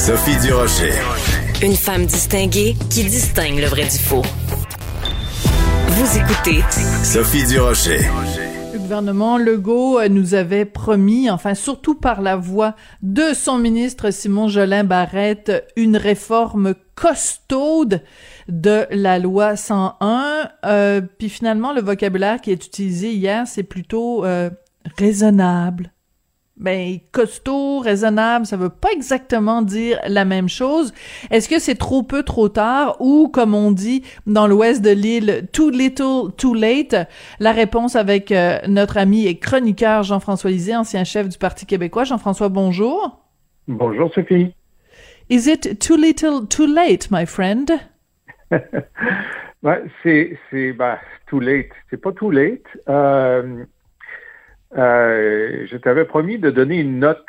Sophie Durocher. Une femme distinguée qui distingue le vrai du faux. Vous écoutez Sophie Durocher. Le gouvernement Legault euh, nous avait promis, enfin surtout par la voix de son ministre Simon Jolin Barrette, une réforme costaude de la loi 101. Euh, puis finalement, le vocabulaire qui est utilisé hier, c'est plutôt euh, raisonnable ben costaud, raisonnable, ça veut pas exactement dire la même chose. Est-ce que c'est trop peu, trop tard? Ou comme on dit dans l'ouest de l'île, too little, too late? La réponse avec euh, notre ami et chroniqueur Jean-François Lisée, ancien chef du Parti québécois. Jean-François, bonjour. Bonjour Sophie. Is it too little, too late, my friend? ben, c'est c'est ben, too late. C'est pas too late. Euh, euh, je t'avais promis de donner une note.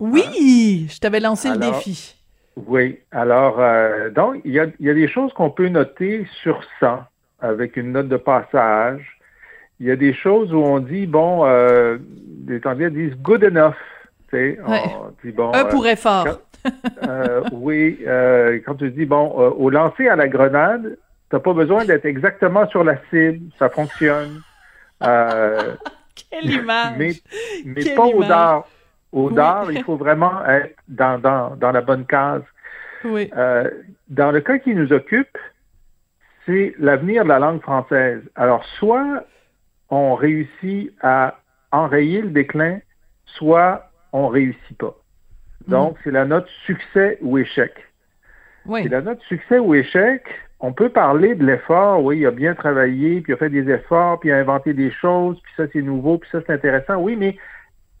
Oui, je t'avais lancé le défi. Oui, alors, euh, donc, il y a, y a, des choses qu'on peut noter sur 100 avec une note de passage. Il y a des choses où on dit, bon, euh, les Anglais disent good enough. Tu sais, on dit, bon, Un pour effort. euh, oui, euh, quand tu dis, bon, euh, au lancer à la grenade, tu n'as pas besoin d'être exactement sur la cible, ça fonctionne. Euh, Quelle image! Mais, mais pas au dard. Au dard, il faut vraiment être dans, dans, dans la bonne case. Oui. Euh, dans le cas qui nous occupe, c'est l'avenir de la langue française. Alors, soit on réussit à enrayer le déclin, soit on réussit pas. Donc, mm. c'est la note succès ou échec. Oui. C'est la note succès ou échec on peut parler de l'effort, oui, il a bien travaillé, puis il a fait des efforts, puis il a inventé des choses, puis ça c'est nouveau, puis ça c'est intéressant, oui, mais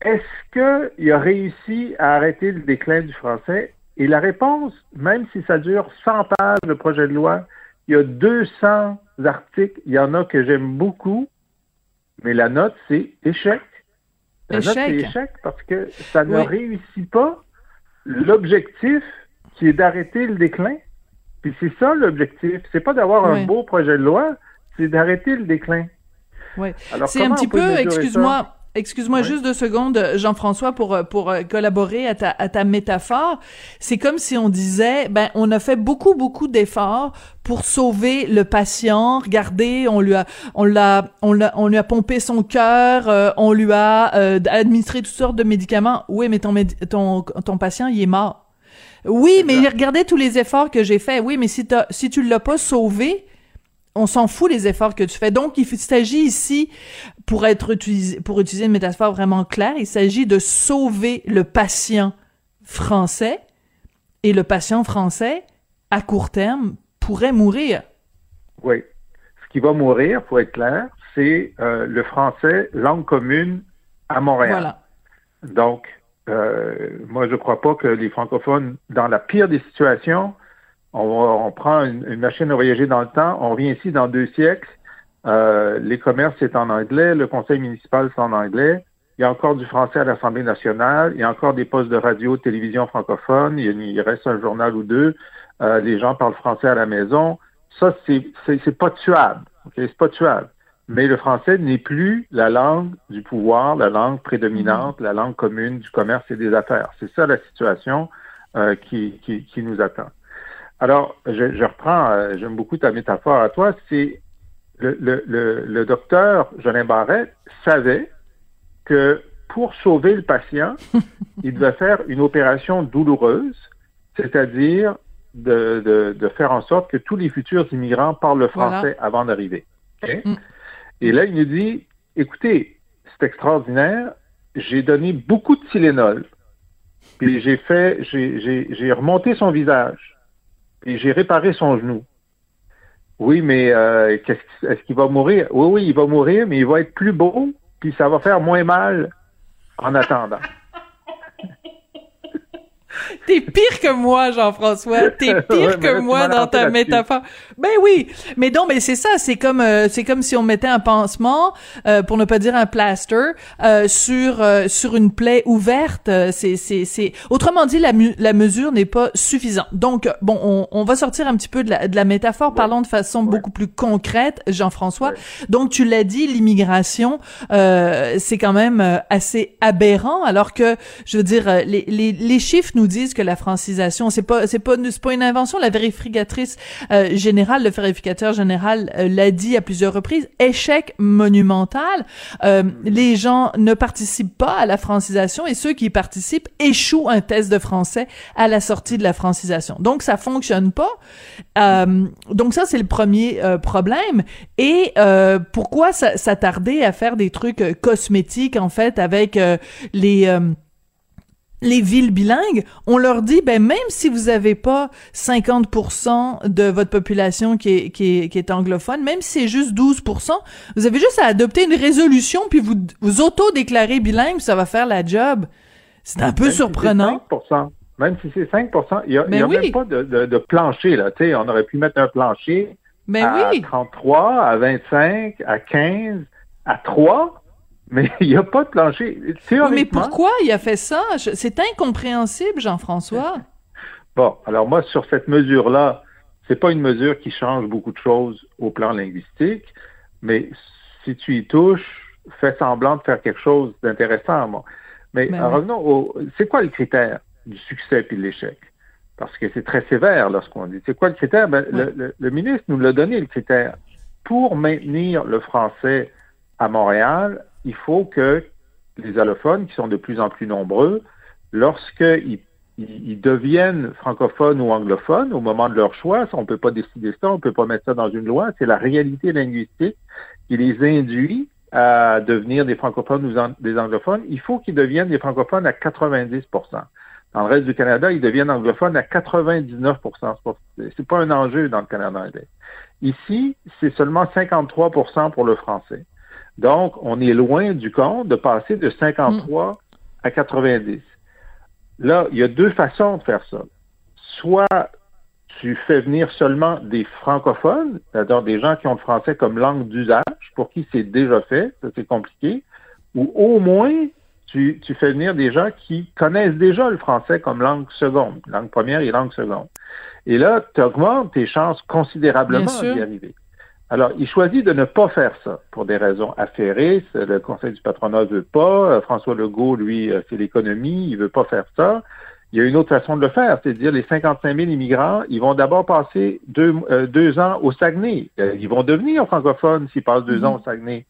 est-ce qu'il a réussi à arrêter le déclin du français? Et la réponse, même si ça dure 100 pages de projet de loi, il y a 200 articles, il y en a que j'aime beaucoup, mais la note c'est échec. La échec. note c'est échec parce que ça ne oui. réussit pas l'objectif qui est d'arrêter le déclin. Puis c'est ça l'objectif. C'est pas d'avoir oui. un beau projet de loi, c'est d'arrêter le déclin. Oui. C'est un petit peu, excuse-moi, excuse-moi oui. juste deux secondes, Jean-François, pour pour collaborer à ta à ta métaphore. C'est comme si on disait, ben on a fait beaucoup beaucoup d'efforts pour sauver le patient. Regardez, on lui a on l'a on l'a on lui a pompé son cœur, euh, on lui a euh, administré toutes sortes de médicaments. Oui, mais ton ton ton patient il est mort. Oui, mais regardez tous les efforts que j'ai faits. Oui, mais si, as, si tu l'as pas sauvé, on s'en fout les efforts que tu fais. Donc, il s'agit ici, pour être utilisé, pour utiliser une métaphore vraiment claire, il s'agit de sauver le patient français. Et le patient français, à court terme, pourrait mourir. Oui. Ce qui va mourir, pour être clair, c'est euh, le français langue commune à Montréal. Voilà. Donc, euh, moi, je ne crois pas que les francophones, dans la pire des situations, on, on prend une, une, machine à voyager dans le temps, on vient ici dans deux siècles, euh, les commerces c'est en anglais, le conseil municipal c'est en anglais, il y a encore du français à l'Assemblée nationale, il y a encore des postes de radio, de télévision francophones, il, il, reste un journal ou deux, euh, les gens parlent français à la maison. Ça, c'est pas tuable. C'est pas tuable mais le français n'est plus la langue du pouvoir, la langue prédominante, mmh. la langue commune du commerce et des affaires. C'est ça la situation euh, qui, qui, qui, nous attend. Alors, je, je reprends, euh, j'aime beaucoup ta métaphore à toi, c'est le, le, le, le, docteur Jolin Barrette savait que pour sauver le patient, il devait faire une opération douloureuse, c'est-à-dire de, de, de, faire en sorte que tous les futurs immigrants parlent le français voilà. avant d'arriver. Okay? Mmh. Et là, il nous dit, écoutez, c'est extraordinaire, j'ai donné beaucoup de Tylenol, puis j'ai fait, j'ai remonté son visage, puis j'ai réparé son genou. Oui, mais euh, est-ce est qu'il va mourir? Oui, oui, il va mourir, mais il va être plus beau, puis ça va faire moins mal en attendant. T'es pire que moi, Jean-François. T'es pire ouais, que moi dans ta métaphore. Ben oui, mais non, mais c'est ça. C'est comme euh, c'est comme si on mettait un pansement, euh, pour ne pas dire un plaster, euh, sur euh, sur une plaie ouverte. C'est c'est c'est. Autrement dit, la la mesure n'est pas suffisante. Donc bon, on, on va sortir un petit peu de la de la métaphore. Ouais. Parlons de façon ouais. beaucoup plus concrète, Jean-François. Donc tu l'as dit, l'immigration, c'est quand même assez aberrant, alors que je veux dire, les les les chiffres nous disent disent que la francisation, c'est pas, c'est pas, c'est pas une invention. La vérificatrice euh, générale, le vérificateur général euh, l'a dit à plusieurs reprises. Échec monumental. Euh, les gens ne participent pas à la francisation et ceux qui y participent échouent un test de français à la sortie de la francisation. Donc ça fonctionne pas. donc ça c'est le premier problème. Et pourquoi s'attarder à faire des trucs cosmétiques en fait avec les les villes bilingues, on leur dit, ben même si vous avez pas 50% de votre population qui est, qui est, qui est anglophone, même si c'est juste 12%, vous avez juste à adopter une résolution puis vous vous auto-déclarer bilingue, ça va faire la job. C'est un peu surprenant. 5%, même si c'est 5%, il y a, y a même pas de, de, plancher là. Tu sais, on aurait pu mettre un plancher mais à 33, à 25, à 15, à 3 mais il n'y a pas de plancher. mais pourquoi il a fait ça? C'est incompréhensible, Jean-François. Bon, alors moi, sur cette mesure-là, c'est pas une mesure qui change beaucoup de choses au plan linguistique, mais si tu y touches, fais semblant de faire quelque chose d'intéressant. Mais ben revenons au... C'est quoi le critère du succès et de l'échec? Parce que c'est très sévère lorsqu'on dit. C'est quoi le critère? Ben, le ministre nous l'a donné, le critère. Pour maintenir le français à Montréal, il faut que les allophones, qui sont de plus en plus nombreux, lorsqu'ils ils, deviennent francophones ou anglophones au moment de leur choix, on ne peut pas décider ça, on ne peut pas mettre ça dans une loi, c'est la réalité linguistique qui les induit à devenir des francophones ou des anglophones. Il faut qu'ils deviennent des francophones à 90% Dans le reste du Canada, ils deviennent anglophones à 99% C'est pas un enjeu dans le Canada Ici, c'est seulement 53% pour le français. Donc, on est loin du compte de passer de 53 à 90. Là, il y a deux façons de faire ça. Soit tu fais venir seulement des francophones, c'est-à-dire des gens qui ont le français comme langue d'usage, pour qui c'est déjà fait, ça c'est compliqué, ou au moins tu, tu, fais venir des gens qui connaissent déjà le français comme langue seconde, langue première et langue seconde. Et là, tu augmentes tes chances considérablement d'y arriver. Alors, il choisit de ne pas faire ça pour des raisons affairées. Le Conseil du patronat ne veut pas. Euh, François Legault, lui, euh, c'est l'économie. Il veut pas faire ça. Il y a une autre façon de le faire, c'est à dire les 55 000 immigrants, ils vont d'abord passer deux, euh, deux, ans au Saguenay. ils vont devenir francophones s'ils passent deux ans au Saguenay.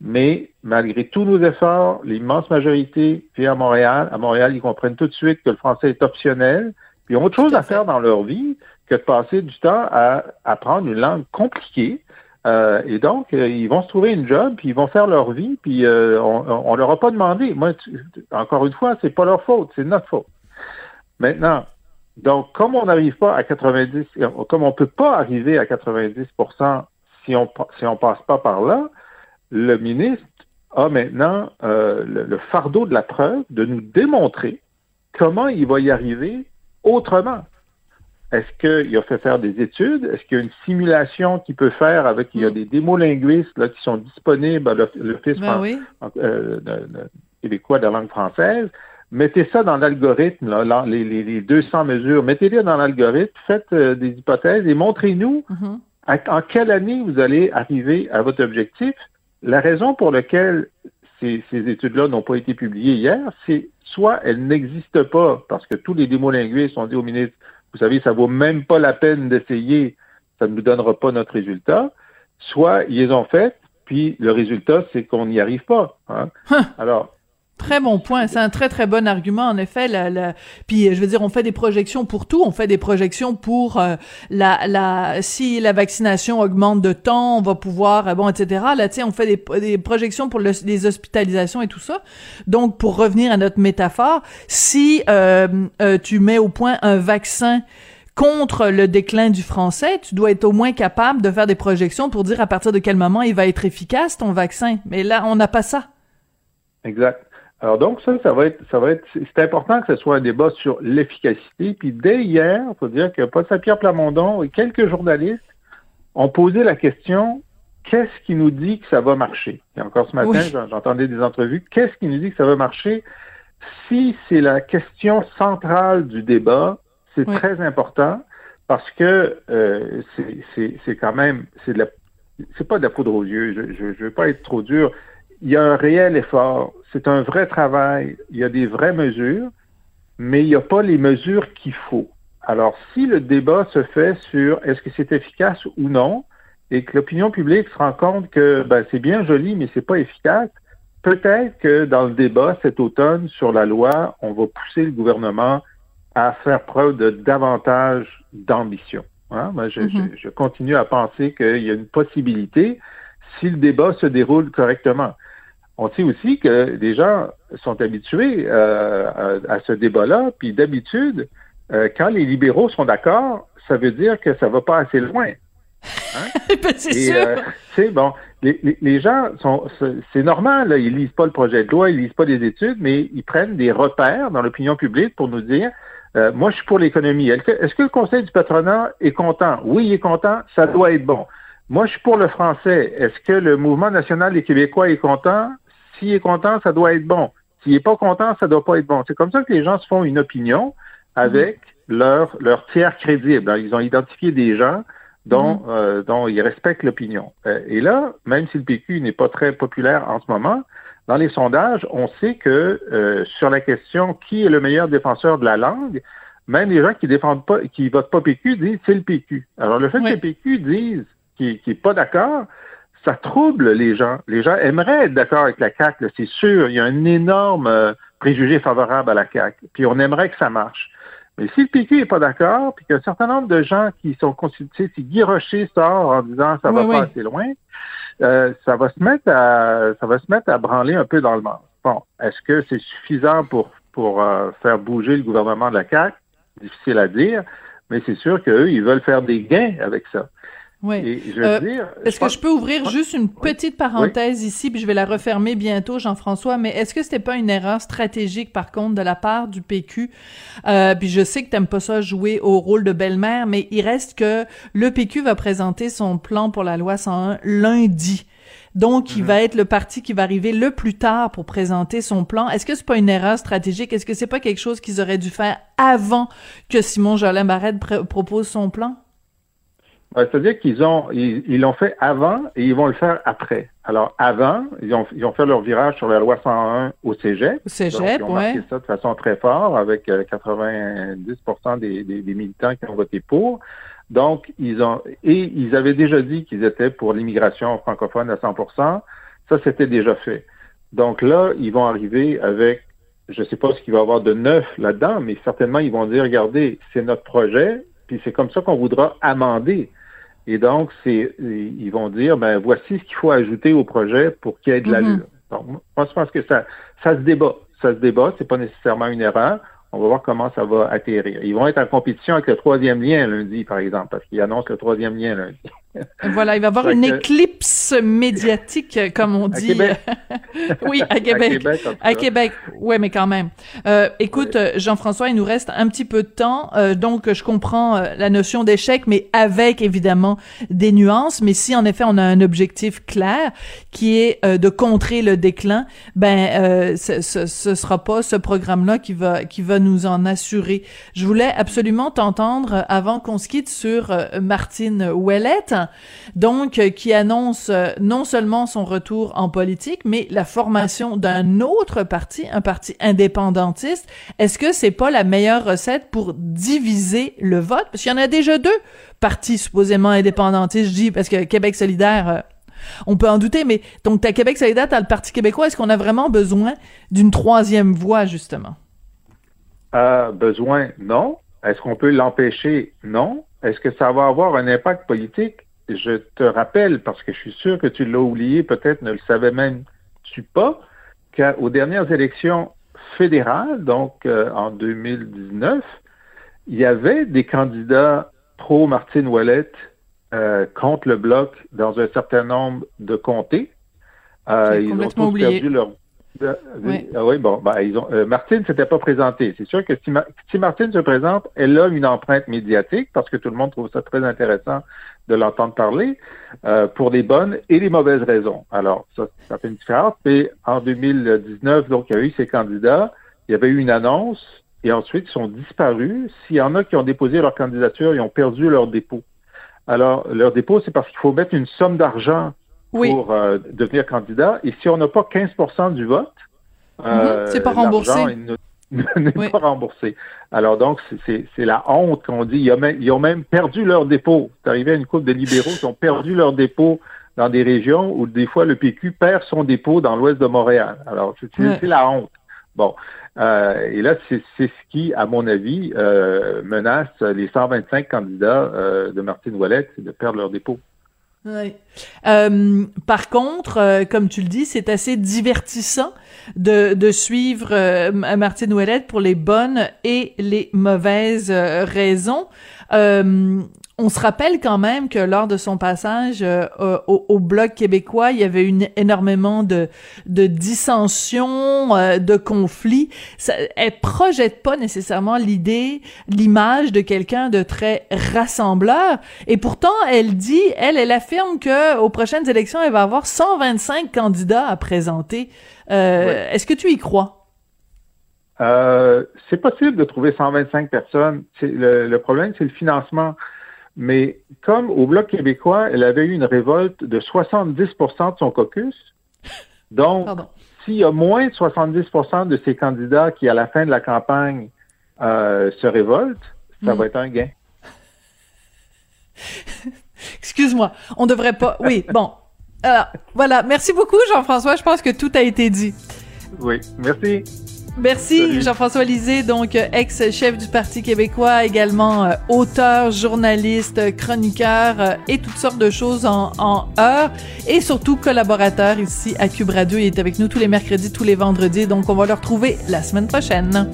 Mais malgré tous nos efforts, l'immense majorité vit à Montréal. À Montréal, ils comprennent tout de suite que le français est optionnel. Puis ils ont autre chose à faire dans leur vie que de passer du temps à apprendre une langue compliquée euh, et donc, euh, ils vont se trouver une job, puis ils vont faire leur vie, puis euh, on, on leur a pas demandé. Moi, encore une fois, c'est pas leur faute, c'est notre faute. Maintenant, donc, comme on n'arrive pas à 90, comme on peut pas arriver à 90% si on si on passe pas par là, le ministre a maintenant le, fardeau de la preuve de nous démontrer comment il va y arriver autrement. Est-ce qu'il a fait faire des études? Est-ce qu'il y a une simulation qu'il peut faire avec, il y a mm. des démolinguistes là, qui sont disponibles à l'Office ben euh, québécois de la langue française? Mettez ça dans l'algorithme, les, les, les, 200 mesures, mettez-les dans l'algorithme, faites euh, des hypothèses et montrez-nous mm-hmm. en quelle année vous allez arriver à votre objectif. La raison pour laquelle ces, ces études-là n'ont pas été publiées hier, c'est soit elles n'existent pas parce que tous les démolinguistes ont dit au ministre vous savez, ça vaut même pas la peine d'essayer, ça ne nous donnera pas notre résultat. Soit ils les ont fait, puis le résultat, c'est qu'on n'y arrive pas. Hein. hein. Alors, Très bon point. C'est un très très bon argument en effet. Puis je veux dire, on fait des projections pour tout. On fait des projections pour euh, la, la si la vaccination augmente de temps, on va pouvoir euh, bon etc. Là, tu sais, on fait des, des projections pour les hospitalisations et tout ça. Donc pour revenir à notre métaphore, si euh, tu mets au point un vaccin contre le déclin du français, tu dois être au moins capable de faire des projections pour dire à partir de quel moment il va être efficace ton vaccin. Mais là, on n'a pas ça. Exact. Alors donc ça, ça va être, ça va être, c'est important que ce soit un débat sur l'efficacité. Puis dès hier, il faut dire que Paul Saint-Pierre Plamondon et quelques journalistes ont posé la question qu'est-ce qui nous dit que ça va marcher? Et encore ce matin, j'entendais des entrevues. Qu'est-ce qui nous dit que ça va marcher? Si c'est la question centrale du débat, c'est très important parce que euh, c'est quand même, c'est de la, c'est pas de la poudre aux yeux. Je ne veux pas être trop dur il y a un réel effort, c'est un vrai travail, il y a des vraies mesures, mais il n'y a pas les mesures qu'il faut. Alors, si le débat se fait sur est-ce que c'est efficace ou non, et que l'opinion publique se rend compte que ben, c'est bien joli, mais c'est pas efficace, peut-être que dans le débat cet automne sur la loi, on va pousser le gouvernement à faire preuve de davantage d'ambition. Hein? Moi, je, mm-hmm. je, continue à penser qu'il y a une possibilité si le débat se déroule correctement. On sait aussi que les gens sont habitués euh, à, ce débat-là, puis d'habitude, euh, quand les libéraux sont d'accord, ça veut dire que ça va pas assez loin. Hein? Ben, c'est sûr. Euh, bon, les, les, gens sont, c'est normal, là, ils lisent pas le projet de loi, ils lisent pas les études, mais ils prennent des repères dans l'opinion publique pour nous dire, euh, moi, je suis pour l'économie. Est-ce que le Conseil du patronat est content? Oui, il est content, ça doit être bon. Moi, je suis pour le français. Est-ce que le mouvement national des Québécois est content? S'il est content, ça doit être bon. S'il n'est pas content, ça doit pas être bon. C'est comme ça que les gens se font une opinion avec mm-hmm. leur, leur tiers crédible. Ils ont identifié des gens dont, mm-hmm. euh, dont ils respectent l'opinion. Euh, et là, même si le PQ n'est pas très populaire en ce moment, dans les sondages, on sait que euh, sur la question qui est le meilleur défenseur de la langue, même les gens qui défendent pas, qui votent pas PQ disent c'est le PQ. Alors le fait que le PQ dise qu'il n'est pas d'accord, ça trouble les gens. Les gens aimeraient être d'accord avec la CAQ, c'est sûr. Il y a un énorme préjugé favorable à la CAQ. Puis on aimerait que ça marche. Mais si le PQ n'est pas d'accord, puis qu'un certain nombre de gens qui sont constitués, si Guy Rocher sort en disant ça va pas assez loin, euh, ça va se mettre à ça va se mettre à branler un peu dans le monde. Bon, est-ce que c'est suffisant pour pour euh, faire bouger le gouvernement de la CAQ? Difficile à dire, mais c'est sûr qu'eux, ils veulent faire des gains avec ça. Oui. Euh, est-ce que je peux ouvrir juste une petite parenthèse ici, puis je vais la refermer bientôt, Jean-François, mais est-ce que c'était pas une erreur stratégique, par contre, de la part du PQ? Euh, puis je sais que t'aimes pas ça jouer au rôle de belle-mère, mais il reste que le PQ va présenter son plan pour la loi 101 lundi. Donc, il mhm. va être le parti qui va arriver le plus tard pour présenter son plan. Est-ce que c'est pas une erreur stratégique? Est-ce que c'est pas quelque chose qu'ils auraient dû faire avant que Simon Jolin Barrette propose son plan? C'est-à-dire qu'ils ont, ils l'ont fait avant et ils vont le faire après. Alors avant, ils ont, ils ont fait leur virage sur la loi 101 au Cégep. Au Cégep, ils ont marqué ça de façon très forte avec 90% euh, des, des, des, militants qui ont voté pour. Donc ils ont et ils avaient déjà dit qu'ils étaient pour l'immigration francophone à 100%. Ça c'était déjà fait. Donc là, ils vont arriver avec je ne sais pas ce qu'il va y avoir de neuf là-dedans, mais certainement ils vont dire regardez, c'est notre projet, puis c'est comme ça qu'on voudra amender. Et donc, c'est, ils vont dire, ben voici ce qu'il faut ajouter au projet pour qu'il y ait de l'allure. Mm-hmm. Donc, moi, je pense que ça, ça se débat. Ça se débat, c'est pas nécessairement une erreur. On va voir comment ça va atterrir. Ils vont être en compétition avec le troisième lien lundi, par exemple, parce qu'ils annoncent le troisième lien lundi. Voilà, il va y avoir une éclipse médiatique, comme on dit. oui, à Québec. À Québec, Oui, mais quand même. Euh, écoute, Jean-François, il nous reste un petit peu de temps, euh, donc je comprends euh, la notion d'échec, mais avec évidemment des nuances. Mais si en effet on a un objectif clair, qui est de contrer le déclin, ben ce, ce, ce sera pas ce programme-là qui va qui va nous en assurer. Je voulais absolument t'entendre avant qu'on se quitte sur Martine Ouellette donc euh, qui annonce euh, non seulement son retour en politique, mais la formation d'un autre parti, un parti indépendantiste. Est-ce que c'est pas la meilleure recette pour diviser le vote? Parce qu'il y en a déjà deux partis supposément indépendantistes, je dis, parce que Québec solidaire... Euh, on peut en douter, mais donc t'as Québec solidaire, t'as le Parti québécois. Est-ce qu'on a vraiment besoin d'une troisième voie, justement? besoin, non. Est-ce qu'on peut l'empêcher? Non. Est-ce que ça va avoir un impact politique? Je te rappelle, parce que je suis sûr que tu l'as oublié, peut-être ne le savais même-tu pas, qu'aux dernières élections fédérales, donc euh, en 2019, il y avait des candidats pro-Martine Ouellette euh, contre le bloc dans un certain nombre de comtés. Euh, ils ont tous perdu leur oui. Ah oui, bon, ben, ils ont, euh, Martine s'était pas présentée. C'est sûr que si, si, Martine se présente, elle a une empreinte médiatique parce que tout le monde trouve ça très intéressant de l'entendre parler euh, pour les bonnes et les mauvaises raisons. Alors, ça, ça fait une différence. Et en 2019, donc, il y a eu ces candidats, il y avait eu une annonce et ensuite ils sont disparus. S'il y en a qui ont déposé leur candidature, ils ont perdu leur dépôt. Alors, leur dépôt, c'est parce qu'il faut mettre une somme d'argent pour euh, devenir candidat. Et si on n'a pas 15% du vote, euh, c'est pas remboursé. n'est pas remboursé. Alors donc, c'est la honte qu'on dit. Ils ont, même, perdu leur dépôt. C'est arrivé à une couple de libéraux qui ont perdu leur dépôt dans des régions où des fois le PQ perd son dépôt dans l'ouest de Montréal. Alors, c'est la honte. Bon. Euh, et là, c'est ce qui, à mon avis, euh, menace les 125 candidats euh, de Martine Ouellette, de perdre leur dépôt. Oui. Euh, par contre, euh, comme tu le dis, c'est assez divertissant de, suivre euh, Martine Ouellette pour les bonnes et les mauvaises raisons. On se rappelle quand même que lors de son passage euh, au, Bloc québécois, il y avait une, énormément de, de dissensions, euh, de conflits. Ça, elle projette pas nécessairement l'idée, l'image de quelqu'un de très rassembleur. Et pourtant, elle dit, elle, elle affirme que aux prochaines élections, elle va avoir 125 candidats à présenter. Euh, est-ce que tu y crois? c'est possible de trouver 125 personnes. Le, le problème, c'est le financement. Mais comme au Bloc québécois, elle avait eu une révolte de 70% de son caucus, donc s'il y a moins de 70% de ces candidats qui, à la fin de la campagne, euh, se révoltent, ça hmm. va être un gain. Excuse-moi, on devrait pas. Oui, bon. voilà. Merci beaucoup, Jean-François. Je pense que tout a été dit. Oui, merci. Merci Jean-François Lisée, donc ex-chef du Parti québécois, également euh, auteur, journaliste, chroniqueur euh, et toutes sortes de choses en, en heure et surtout collaborateur ici à Cube Radio. Il est avec nous tous les mercredis, tous les vendredis, donc on va le retrouver la semaine prochaine.